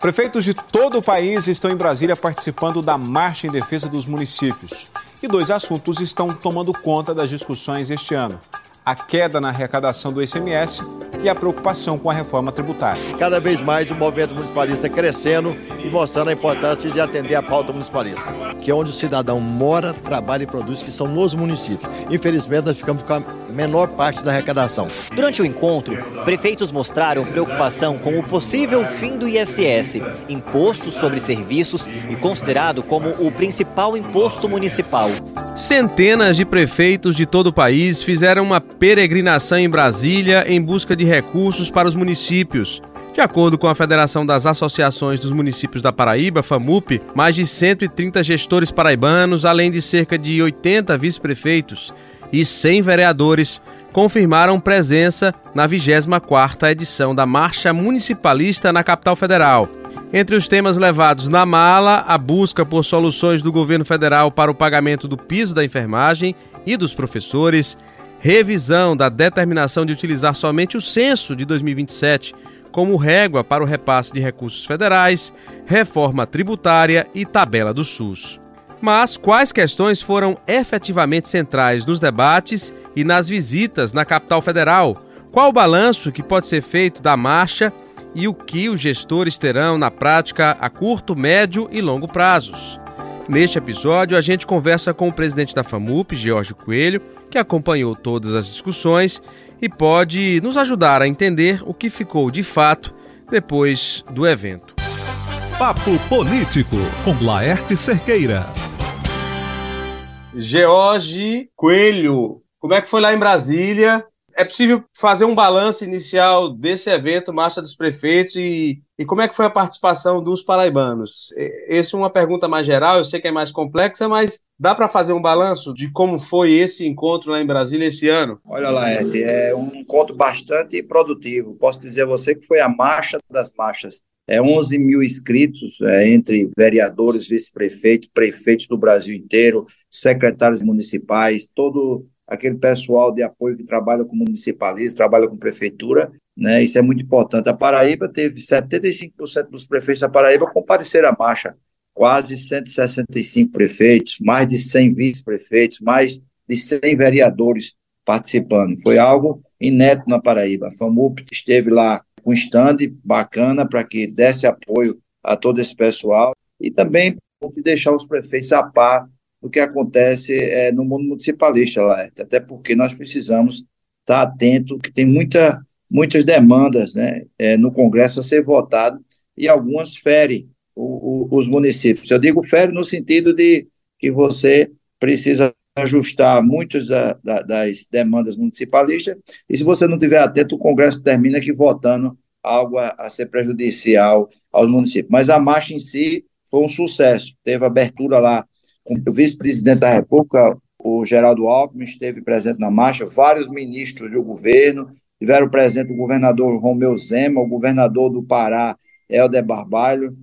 Prefeitos de todo o país estão em Brasília participando da Marcha em Defesa dos Municípios. E dois assuntos estão tomando conta das discussões este ano: a queda na arrecadação do ICMS e a preocupação com a reforma tributária. Cada vez mais o movimento municipalista crescendo e mostrando a importância de atender a pauta municipalista. Que é onde o cidadão mora, trabalha e produz, que são nos municípios. Infelizmente, nós ficamos com a menor parte da arrecadação. Durante o encontro, prefeitos mostraram preocupação com o possível fim do ISS, imposto sobre serviços e considerado como o principal imposto municipal. Centenas de prefeitos de todo o país fizeram uma peregrinação em Brasília em busca de recursos para os municípios. De acordo com a Federação das Associações dos Municípios da Paraíba, FAMUP, mais de 130 gestores paraibanos, além de cerca de 80 vice-prefeitos e 100 vereadores, confirmaram presença na 24ª edição da Marcha Municipalista na capital federal. Entre os temas levados na mala, a busca por soluções do governo federal para o pagamento do piso da enfermagem e dos professores, revisão da determinação de utilizar somente o censo de 2027 como régua para o repasse de recursos federais, reforma tributária e tabela do SUS. Mas quais questões foram efetivamente centrais nos debates e nas visitas na capital federal? Qual o balanço que pode ser feito da marcha e o que os gestores terão na prática a curto, médio e longo prazos? Neste episódio, a gente conversa com o presidente da FAMUP, George Coelho, que acompanhou todas as discussões e pode nos ajudar a entender o que ficou de fato depois do evento. Papo Político, com Laerte Cerqueira. George Coelho, como é que foi lá em Brasília? É possível fazer um balanço inicial desse evento, Marcha dos Prefeitos, e, e como é que foi a participação dos paraibanos? Essa é uma pergunta mais geral, eu sei que é mais complexa, mas dá para fazer um balanço de como foi esse encontro lá em Brasília esse ano? Olha, Laerte, é um encontro bastante produtivo. Posso dizer a você que foi a marcha das marchas. É 11 mil inscritos é, entre vereadores, vice-prefeitos, prefeitos do Brasil inteiro, secretários municipais, todo aquele pessoal de apoio que trabalha com municipalistas, trabalha com prefeitura, né? Isso é muito importante. A Paraíba teve 75% dos prefeitos da Paraíba compareceram à marcha, quase 165 prefeitos, mais de 100 vice-prefeitos, mais de 100 vereadores participando. Foi algo inédito na Paraíba. A FAMUP esteve lá com stand bacana para que desse apoio a todo esse pessoal e também deixar os prefeitos a par do que acontece é, no mundo municipalista lá, até porque nós precisamos estar atento que tem muita, muitas demandas né, é, no Congresso a ser votado e algumas ferem o, o, os municípios. Eu digo fere no sentido de que você precisa ajustar muitas da, da, das demandas municipalistas, e se você não tiver atento, o Congresso termina que votando algo a, a ser prejudicial aos municípios. Mas a marcha em si foi um sucesso, teve abertura lá o vice-presidente da República, o Geraldo Alckmin, esteve presente na marcha, vários ministros do governo, tiveram presente o governador Romeu Zema, o governador do Pará, Helder Barbalho,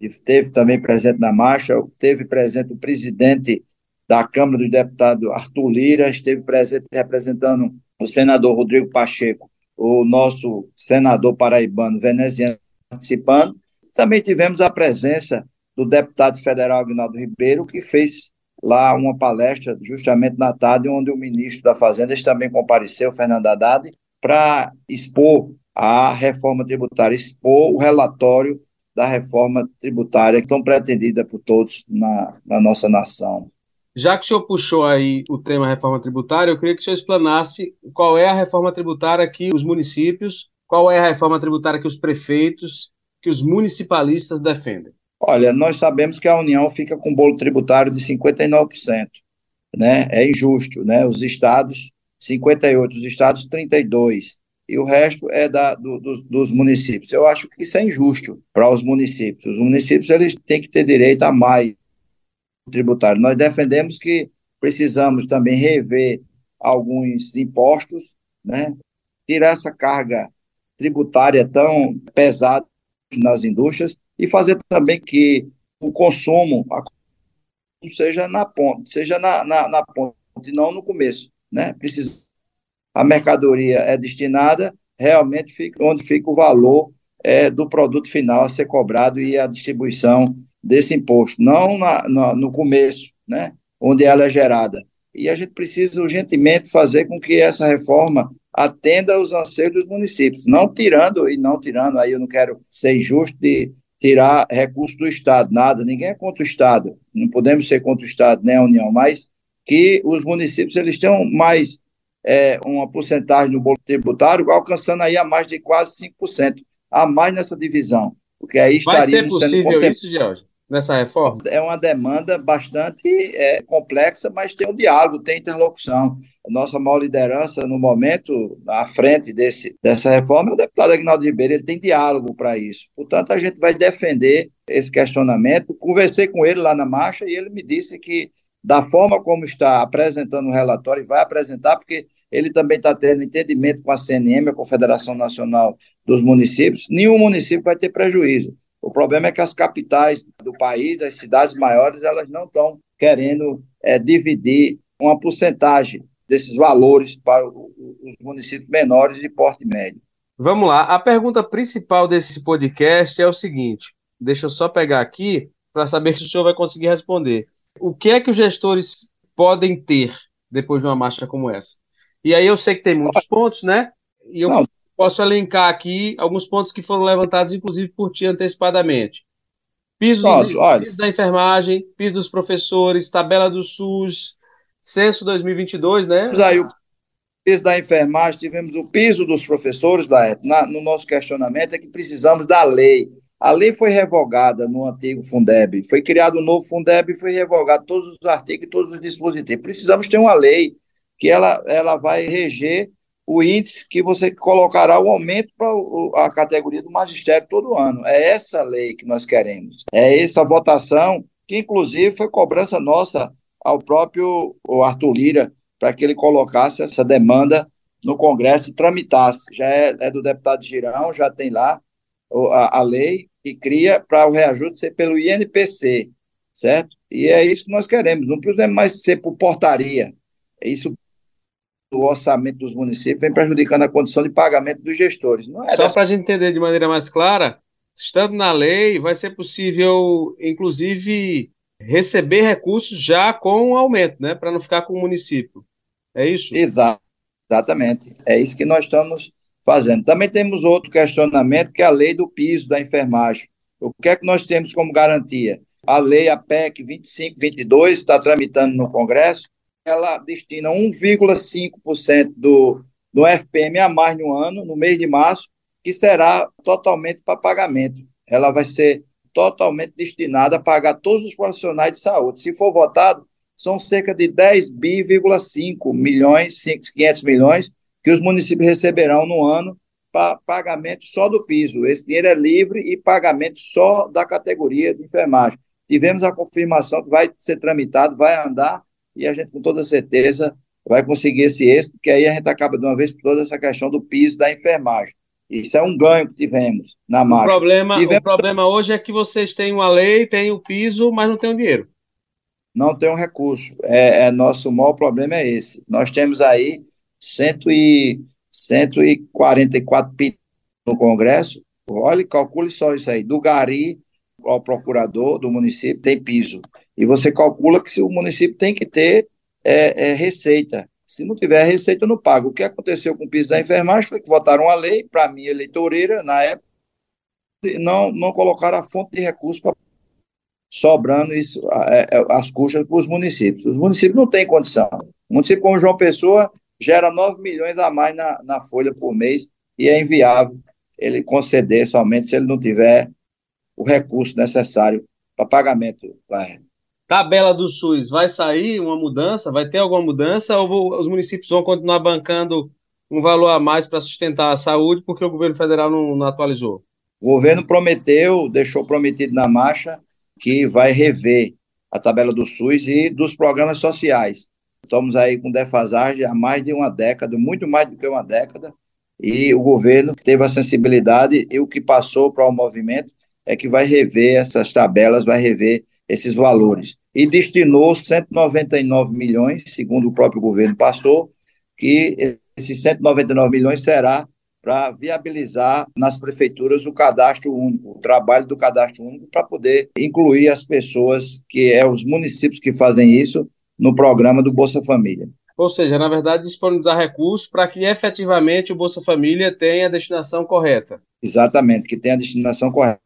esteve também presente na marcha, teve presente o presidente da Câmara dos Deputados, Arthur Lira, esteve presente representando o senador Rodrigo Pacheco, o nosso senador paraibano veneziano participando. Também tivemos a presença do deputado federal Agnaldo Ribeiro, que fez lá uma palestra justamente na tarde, onde o ministro da Fazenda também compareceu, Fernando Haddad, para expor a reforma tributária, expor o relatório da reforma tributária tão pretendida por todos na, na nossa nação. Já que o senhor puxou aí o tema reforma tributária, eu queria que o senhor explanasse qual é a reforma tributária que os municípios, qual é a reforma tributária que os prefeitos, que os municipalistas defendem. Olha, nós sabemos que a União fica com um bolo tributário de 59%, né? É injusto, né? Os estados 58, os estados 32 e o resto é da, do, dos, dos, municípios. Eu acho que isso é injusto para os municípios. Os municípios eles têm que ter direito a mais tributário. Nós defendemos que precisamos também rever alguns impostos, né? Tirar essa carga tributária tão pesada nas indústrias e fazer também que o consumo seja na ponta, seja na, na, na ponta e não no começo, né? Precisa, a mercadoria é destinada realmente fica onde fica o valor é, do produto final a ser cobrado e a distribuição desse imposto, não na, na, no começo, né, onde ela é gerada. E a gente precisa urgentemente fazer com que essa reforma atenda aos anseios dos municípios, não tirando, e não tirando, aí eu não quero ser injusto de tirar recursos do Estado, nada, ninguém é contra o Estado, não podemos ser contra o Estado, nem a União, mas que os municípios eles tenham mais é, uma porcentagem no bolo tributário, alcançando aí a mais de quase 5%, a mais nessa divisão, porque aí Vai possível isso, George? Nessa reforma? É uma demanda bastante é, complexa, mas tem um diálogo, tem interlocução. A nossa maior liderança no momento, à frente desse, dessa reforma, é o deputado Agnaldo Ribeiro, ele tem diálogo para isso. Portanto, a gente vai defender esse questionamento. Conversei com ele lá na marcha e ele me disse que, da forma como está apresentando o relatório, e vai apresentar, porque ele também está tendo entendimento com a CNM, a Confederação Nacional dos Municípios, nenhum município vai ter prejuízo. O problema é que as capitais do país, as cidades maiores, elas não estão querendo é, dividir uma porcentagem desses valores para os municípios menores de porte médio. Vamos lá. A pergunta principal desse podcast é o seguinte: deixa eu só pegar aqui para saber se o senhor vai conseguir responder. O que é que os gestores podem ter depois de uma marcha como essa? E aí eu sei que tem muitos pontos, né? E eu não, posso elencar aqui alguns pontos que foram levantados, inclusive por ti antecipadamente. Piso, Pronto, dos, piso da enfermagem, piso dos professores, tabela do SUS, censo 2022, né? Aí o piso da enfermagem, tivemos o piso dos professores, da, na, no nosso questionamento é que precisamos da lei. A lei foi revogada no antigo Fundeb, foi criado um novo Fundeb e foi revogado todos os artigos e todos os dispositivos. Precisamos ter uma lei que ela, ela vai reger o índice que você colocará o aumento para a categoria do magistério todo ano. É essa lei que nós queremos. É essa votação, que inclusive foi cobrança nossa ao próprio Arthur Lira, para que ele colocasse essa demanda no Congresso e tramitasse. Já é, é do deputado Girão, já tem lá a, a lei que cria para o reajuste ser pelo INPC, certo? E é isso que nós queremos. Não precisa mais ser por portaria. É isso do orçamento dos municípios vem prejudicando a condição de pagamento dos gestores. Não é Só dessa... para a gente entender de maneira mais clara, estando na lei, vai ser possível, inclusive, receber recursos já com um aumento, né? Para não ficar com o município. É isso? Exato, exatamente. É isso que nós estamos fazendo. Também temos outro questionamento, que é a lei do piso da enfermagem. O que é que nós temos como garantia? A lei, a PEC 2522, está tramitando no Congresso, ela destina 1,5% do, do FPM a mais no ano, no mês de março, que será totalmente para pagamento. Ela vai ser totalmente destinada a pagar todos os profissionais de saúde. Se for votado, são cerca de 10 bi,5 milhões, 500 milhões, que os municípios receberão no ano para pagamento só do piso. Esse dinheiro é livre e pagamento só da categoria de enfermagem. Tivemos a confirmação que vai ser tramitado, vai andar e a gente, com toda certeza, vai conseguir esse êxito, porque aí a gente acaba de uma vez por todas essa questão do piso da enfermagem. Isso é um ganho que tivemos na marcha. O problema, tivemos... o problema hoje é que vocês têm uma lei, têm o piso, mas não têm o dinheiro. Não tem um recurso. É, é, nosso maior problema é esse. Nós temos aí cento e, 144 pisos no Congresso. Olha, calcule só isso aí. Do Gari ao procurador do município tem piso. E você calcula que se o município tem que ter é, é, receita. Se não tiver receita, não paga. O que aconteceu com o piso da enfermagem foi que votaram a lei, para mim, eleitoreira, na época, e não, não colocaram a fonte de recursos para sobrando isso, é, é, as custas para os municípios. Os municípios não têm condição. O município como João Pessoa gera 9 milhões a mais na, na folha por mês e é inviável ele conceder somente se ele não tiver o recurso necessário para pagamento. Vai. Tabela do SUS, vai sair uma mudança? Vai ter alguma mudança? Ou vou, os municípios vão continuar bancando um valor a mais para sustentar a saúde porque o governo federal não, não atualizou? O governo prometeu, deixou prometido na marcha, que vai rever a tabela do SUS e dos programas sociais. Estamos aí com defasagem há mais de uma década, muito mais do que uma década, e o governo teve a sensibilidade e o que passou para o movimento é que vai rever essas tabelas, vai rever esses valores. E destinou 199 milhões, segundo o próprio governo passou, que esses 199 milhões será para viabilizar nas prefeituras o cadastro único, o trabalho do cadastro único, para poder incluir as pessoas, que é os municípios que fazem isso, no programa do Bolsa Família. Ou seja, na verdade, disponibilizar recursos para que efetivamente o Bolsa Família tenha a destinação correta. Exatamente, que tenha a destinação correta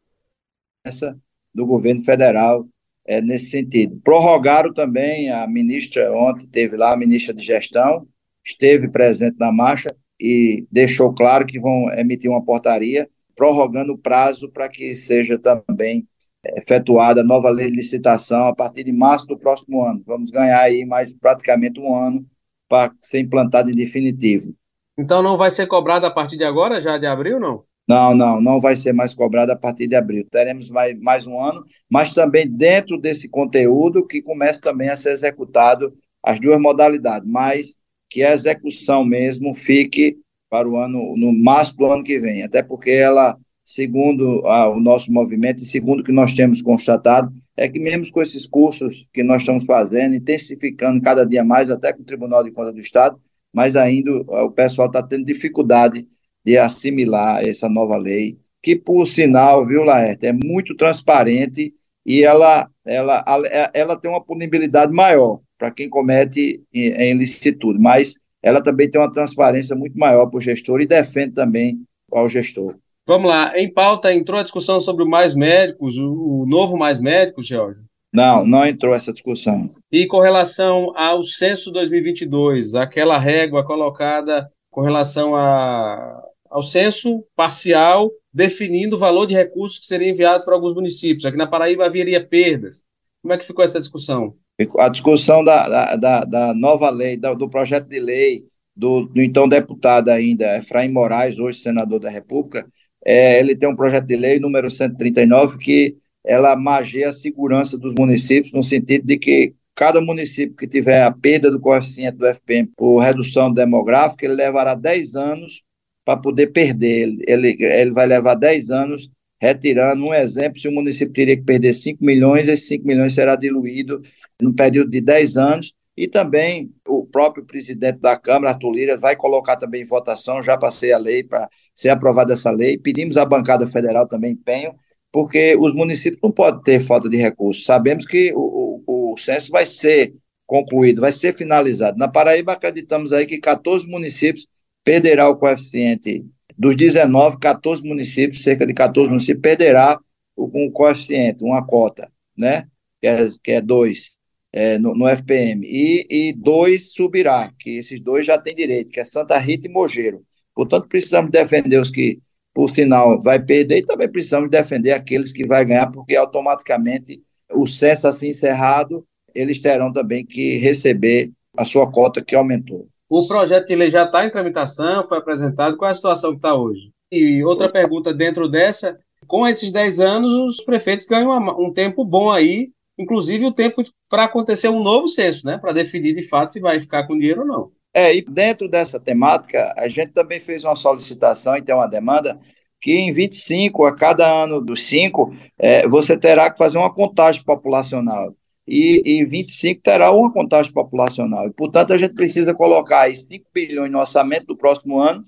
do governo federal é, nesse sentido. Prorrogaram também, a ministra ontem teve lá, a ministra de Gestão, esteve presente na marcha e deixou claro que vão emitir uma portaria prorrogando o prazo para que seja também é, efetuada a nova lei de licitação a partir de março do próximo ano. Vamos ganhar aí mais praticamente um ano para ser implantado em definitivo. Então não vai ser cobrado a partir de agora, já de abril, não? Não, não, não vai ser mais cobrado a partir de abril. Teremos mais, mais um ano, mas também dentro desse conteúdo que começa também a ser executado as duas modalidades, mas que a execução mesmo fique para o ano, no máximo do ano que vem, até porque ela, segundo a, o nosso movimento e segundo o que nós temos constatado, é que mesmo com esses cursos que nós estamos fazendo, intensificando cada dia mais, até com o Tribunal de Contas do Estado, mas ainda o pessoal está tendo dificuldade de assimilar essa nova lei, que, por sinal, viu, Laerte, é muito transparente e ela, ela, ela tem uma punibilidade maior para quem comete em ilicitude, mas ela também tem uma transparência muito maior para o gestor e defende também ao gestor. Vamos lá, em pauta entrou a discussão sobre o Mais Médicos, o, o novo Mais Médicos, George? Não, não entrou essa discussão. E com relação ao censo 2022, aquela régua colocada com relação a, ao censo parcial, definindo o valor de recursos que seria enviado para alguns municípios. Aqui na Paraíba haveria perdas. Como é que ficou essa discussão? A discussão da, da, da nova lei, do projeto de lei do, do, então deputado ainda, Efraim Moraes, hoje senador da República, é, ele tem um projeto de lei número 139 que ela magia a segurança dos municípios no sentido de que cada município que tiver a perda do coeficiente do FPM por redução demográfica, ele levará 10 anos para poder perder. Ele, ele vai levar 10 anos retirando. Um exemplo, se o município teria que perder 5 milhões, esses 5 milhões será diluído no período de 10 anos. E também o próprio presidente da Câmara, Arthur Lira, vai colocar também em votação, já passei a lei para ser aprovada essa lei. Pedimos à bancada federal também empenho, porque os municípios não podem ter falta de recursos. Sabemos que o, o, o censo vai ser concluído, vai ser finalizado. Na Paraíba, acreditamos aí que 14 municípios perderá o coeficiente dos 19, 14 municípios, cerca de 14 municípios, perderá um coeficiente, uma cota, né? Que é, que é dois é, no, no, FPM. E, e dois subirá, que esses dois já têm direito, que é Santa Rita e Mogeiro. Portanto, precisamos defender os que, por sinal, vai perder e também precisamos defender aqueles que vai ganhar, porque automaticamente o censo assim encerrado, eles terão também que receber a sua cota que aumentou. O projeto de lei já está em tramitação, foi apresentado. Qual é a situação que está hoje? E outra pergunta dentro dessa: com esses 10 anos, os prefeitos ganham um tempo bom aí, inclusive o tempo para acontecer um novo censo, né? Para definir de fato se vai ficar com dinheiro ou não. É, e dentro dessa temática, a gente também fez uma solicitação e tem uma demanda que em 25, a cada ano dos cinco, é, você terá que fazer uma contagem populacional e em 25 terá uma contagem populacional. E, portanto, a gente precisa colocar aí 5 bilhões no orçamento do próximo ano,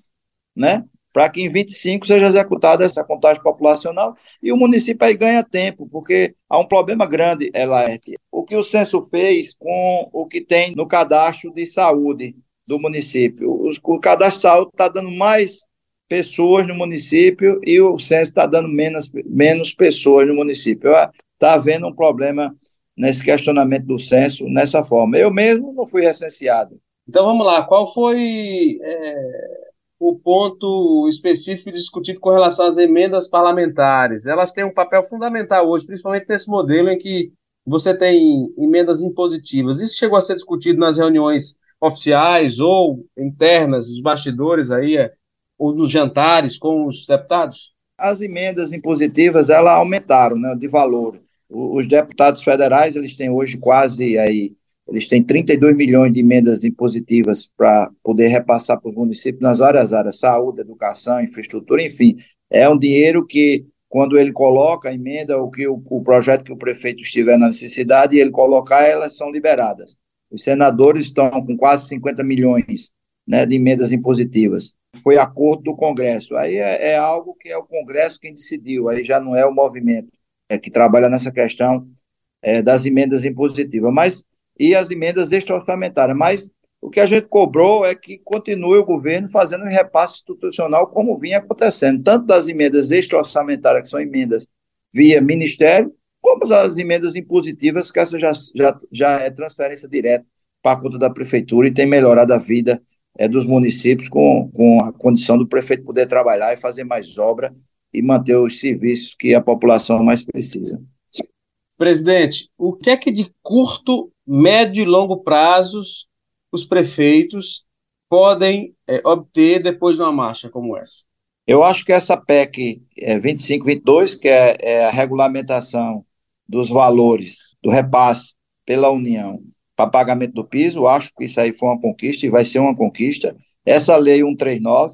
né? Para que em 25 seja executada essa contagem populacional e o município aí ganha tempo, porque há um problema grande, Elaerte. O que o censo fez com o que tem no cadastro de saúde do município? O cadastro de saúde está dando mais pessoas no município e o censo está dando menos, menos pessoas no município. Está havendo um problema nesse questionamento do censo nessa forma. Eu mesmo não fui recenseado. Então vamos lá, qual foi é, o ponto específico discutido com relação às emendas parlamentares? Elas têm um papel fundamental hoje, principalmente nesse modelo em que você tem emendas impositivas. Isso chegou a ser discutido nas reuniões oficiais ou internas, os bastidores aí, é, ou nos jantares com os deputados? As emendas impositivas, elas aumentaram né, de valor os deputados federais, eles têm hoje quase aí, eles têm 32 milhões de emendas impositivas para poder repassar para os municípios nas várias áreas, saúde, educação, infraestrutura, enfim. É um dinheiro que, quando ele coloca a emenda, o que o, o projeto que o prefeito estiver na necessidade, ele colocar, elas são liberadas. Os senadores estão com quase 50 milhões né, de emendas impositivas. Foi acordo do Congresso. Aí é, é, algo que é o Congresso quem decidiu, aí já não é o movimento é, que trabalha nessa questão é, das emendas impositivas, mas e as emendas extra-orçamentárias. Mas o que a gente cobrou é que continue o governo fazendo um repasse institucional como vinha acontecendo, tanto das emendas extra-orçamentárias, que são emendas via Ministério, como as emendas impositivas, que essa já, já, já é transferência direta para a conta da prefeitura e tem melhorado a vida é, dos municípios com, com a condição do prefeito poder trabalhar e fazer mais obra e manter os serviços que a população mais precisa. Presidente, o que é que de curto, médio e longo prazos os prefeitos podem é, obter depois de uma marcha como essa? Eu acho que essa PEC é, 2522, que é, é a regulamentação dos valores do repasse pela União para pagamento do piso, acho que isso aí foi uma conquista e vai ser uma conquista. Essa lei 139,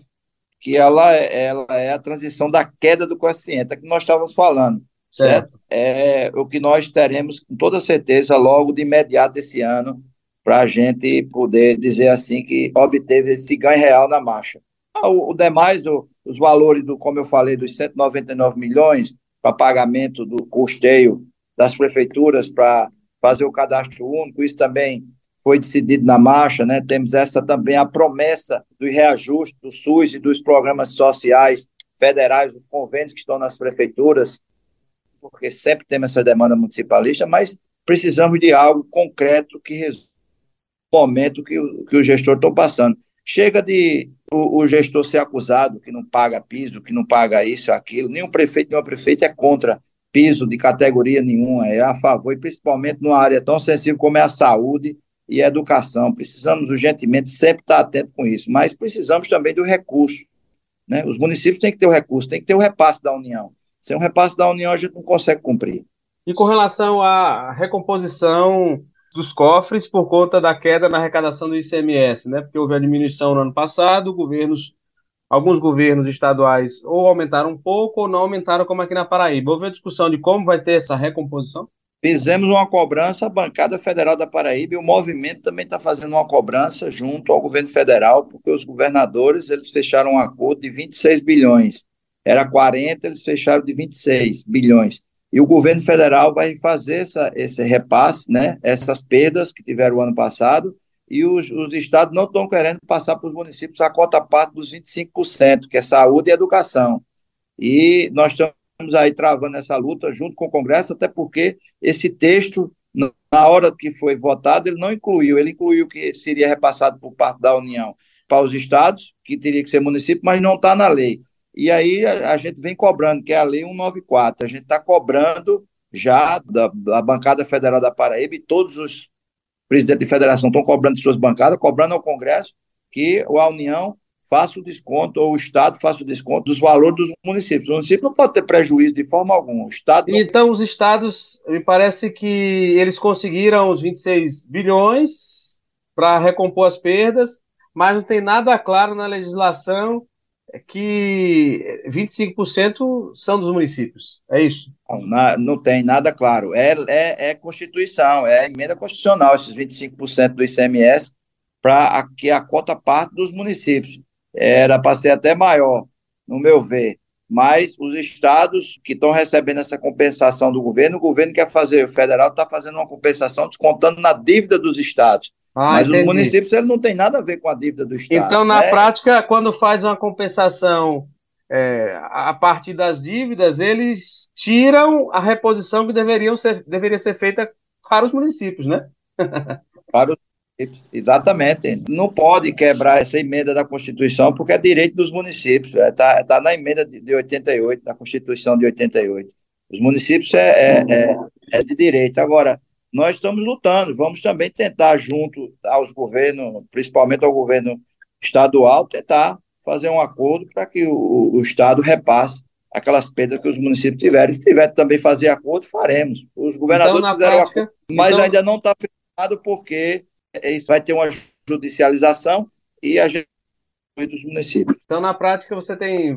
que ela, ela é a transição da queda do coeficiente, é que nós estávamos falando, certo? certo? É o que nós teremos com toda certeza logo de imediato esse ano, para a gente poder dizer assim que obteve esse ganho real na marcha. Ah, o, o, demais, o, os valores, do, como eu falei, dos 199 milhões para pagamento do custeio das prefeituras para fazer o cadastro único, isso também foi decidido na marcha, né? Temos essa também a promessa do reajuste do SUS e dos programas sociais federais, os convênios que estão nas prefeituras, porque sempre temos essa demanda municipalista, mas precisamos de algo concreto que resolva momento que o, que o gestor está passando. Chega de o, o, gestor ser acusado que não paga piso, que não paga isso, aquilo. Nenhum prefeito, nenhuma prefeita é contra piso de categoria nenhuma, é a favor, e principalmente numa área tão sensível como é a saúde e educação. Precisamos urgentemente sempre estar atento com isso, mas precisamos também do recurso. Né? Os municípios têm que ter o recurso, tem que ter o repasse da União. Sem o repasse da União, a gente não consegue cumprir. E com relação à recomposição dos cofres por conta da queda na arrecadação do ICMS, né? Porque houve a diminuição no ano passado, governos, alguns governos estaduais ou aumentaram um pouco ou não aumentaram, como aqui na Paraíba. Houve a discussão de como vai ter essa recomposição? Fizemos uma cobrança, a bancada federal da Paraíba e o movimento também está fazendo uma cobrança junto ao governo federal, porque os governadores eles fecharam um acordo de 26 bilhões. Era 40, eles fecharam de 26 bilhões e o governo federal vai fazer essa, esse repasse, né, essas perdas que tiveram o ano passado, e os, os estados não estão querendo passar para os municípios a cota parte dos 25%, que é saúde e educação. E nós estamos aí travando essa luta junto com o Congresso, até porque esse texto, na hora que foi votado, ele não incluiu, ele incluiu que seria repassado por parte da União para os estados, que teria que ser município, mas não está na lei. E aí a, a, gente vem cobrando, que é a Lei 194. A gente está cobrando já da, da, bancada federal da Paraíba e todos os presidentes de federação estão cobrando suas bancadas, cobrando ao Congresso que a União faça o desconto, ou o Estado faça o desconto dos valores dos municípios. O município não pode ter prejuízo de forma alguma. O Estado não... Então, os estados, me parece que eles conseguiram os 26 bilhões para recompor as perdas, mas não tem nada claro na legislação que 25% são dos municípios. É isso? Não, não tem nada claro. É, é, é, Constituição, é emenda constitucional, esses 25% do ICMS, para que a cota parte dos municípios. Era para ser até maior, no meu ver. Mas os estados que estão recebendo essa compensação do governo, o governo quer fazer, o federal está fazendo uma compensação descontando na dívida dos estados. Ah, Mas entendi. os municípios eles não têm nada a ver com a dívida do Estado. Então, na né? prática, quando faz uma compensação é, a partir das dívidas, eles tiram a reposição que deveriam ser, deveria ser feita para os municípios, né? para os exatamente. Não pode quebrar essa emenda da Constituição, porque é direito dos municípios. Está é, tá, tá na emenda de, de 88, da Constituição de 88. Os municípios é, é, é, é de direito. Agora, nós estamos lutando, vamos também tentar, junto aos governos, principalmente ao governo estadual, tentar fazer um acordo para que o, o, Estado repasse aquelas perdas que os municípios tiverem. Se tiver também fazer acordo, faremos. Os governadores então, fizeram prática, acordo, mas então... ainda não está fechado porque isso vai ter uma judicialização e a gente dos municípios. Então, na prática, você tem,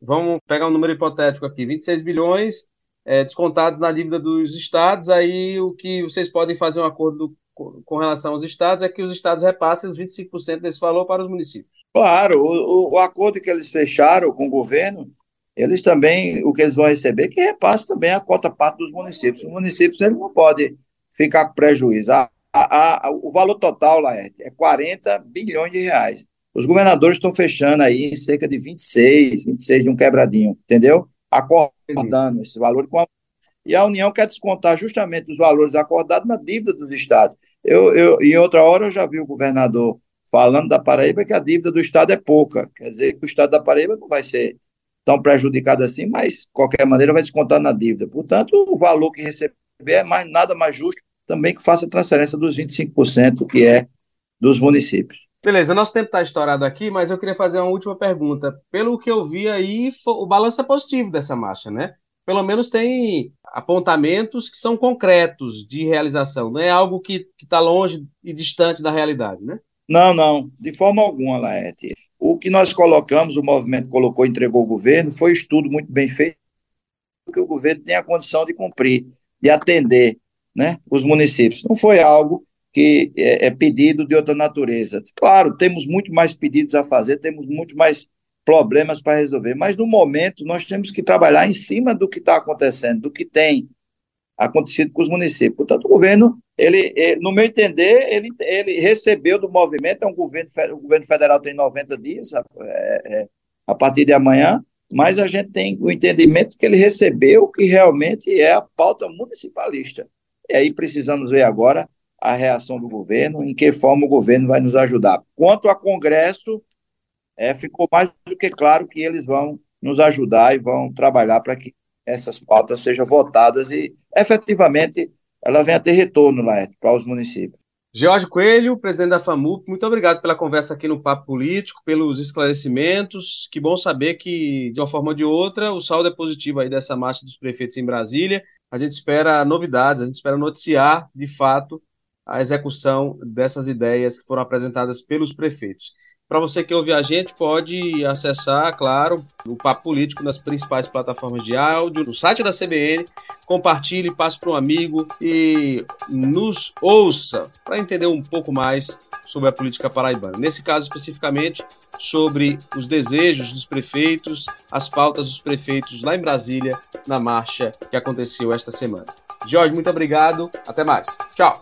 vamos pegar um número hipotético aqui, 26 bilhões é, descontados na dívida dos estados, aí o que vocês podem fazer um acordo com relação aos estados é que os estados repassem os 25% desse valor para os municípios. Claro, o, o, acordo que eles fecharam com o governo, eles também, o que eles vão receber, que repasse também a cota parte dos municípios. Os municípios eles não podem ficar com prejuízo. A, a, a, o valor total, Laerte, é 40 bilhões de reais. Os governadores estão fechando aí em cerca de 26, 26 de um quebradinho, entendeu? Acordando esse valor com a e a União quer descontar justamente os valores acordados na dívida dos estados. Eu, eu, em outra hora, eu já vi o governador falando da Paraíba que a dívida do estado é pouca. Quer dizer que o estado da Paraíba não vai ser tão prejudicado assim, mas, de qualquer maneira, vai descontar na dívida. Portanto, o valor que receber é mais, nada mais justo também que faça a transferência dos 25%, que é dos municípios. Beleza, nosso tempo está estourado aqui, mas eu queria fazer uma última pergunta. Pelo que eu vi aí, o balanço é positivo dessa marcha, né? Pelo menos tem apontamentos que são concretos de realização, não é algo que está longe e distante da realidade, né? Não, não, de forma alguma, Laerte. O que nós colocamos, o movimento colocou, entregou ao governo, foi um estudo muito bem feito, que o governo tem a condição de cumprir, de atender né, os municípios. Não foi algo que é, é pedido de outra natureza. Claro, temos muito mais pedidos a fazer, temos muito mais problemas para resolver. Mas no momento nós temos que trabalhar em cima do que está acontecendo, do que tem acontecido com os municípios. Portanto, o governo, ele, ele no meu entender, ele, ele recebeu do movimento, é um governo, o governo federal tem 90 dias, é, é, a partir de amanhã, mas a gente tem o entendimento que ele recebeu que realmente é a pauta municipalista. E aí precisamos ver agora a reação do governo, em que forma o governo vai nos ajudar. Quanto a Congresso, é, ficou mais do que claro que eles vão nos ajudar e vão trabalhar para que essas pautas sejam votadas e efetivamente ela venha ter retorno lá para os municípios. Jorge Coelho, presidente da FAMUP, muito obrigado pela conversa aqui no Papo Político, pelos esclarecimentos. Que bom saber que, de uma forma ou de outra, o saldo é positivo aí dessa marcha dos prefeitos em Brasília. A gente espera novidades, a gente espera noticiar, de fato, a execução dessas ideias que foram apresentadas pelos prefeitos. Para você que ouve a gente, pode acessar, claro, o Papo Político nas principais plataformas de áudio, no site da CBN, compartilhe, passe para um amigo e nos ouça para entender um pouco mais sobre a política paraibana. Nesse caso especificamente, sobre os desejos dos prefeitos, as pautas dos prefeitos lá em Brasília, na marcha que aconteceu esta semana. Jorge, muito obrigado. Até mais. Tchau.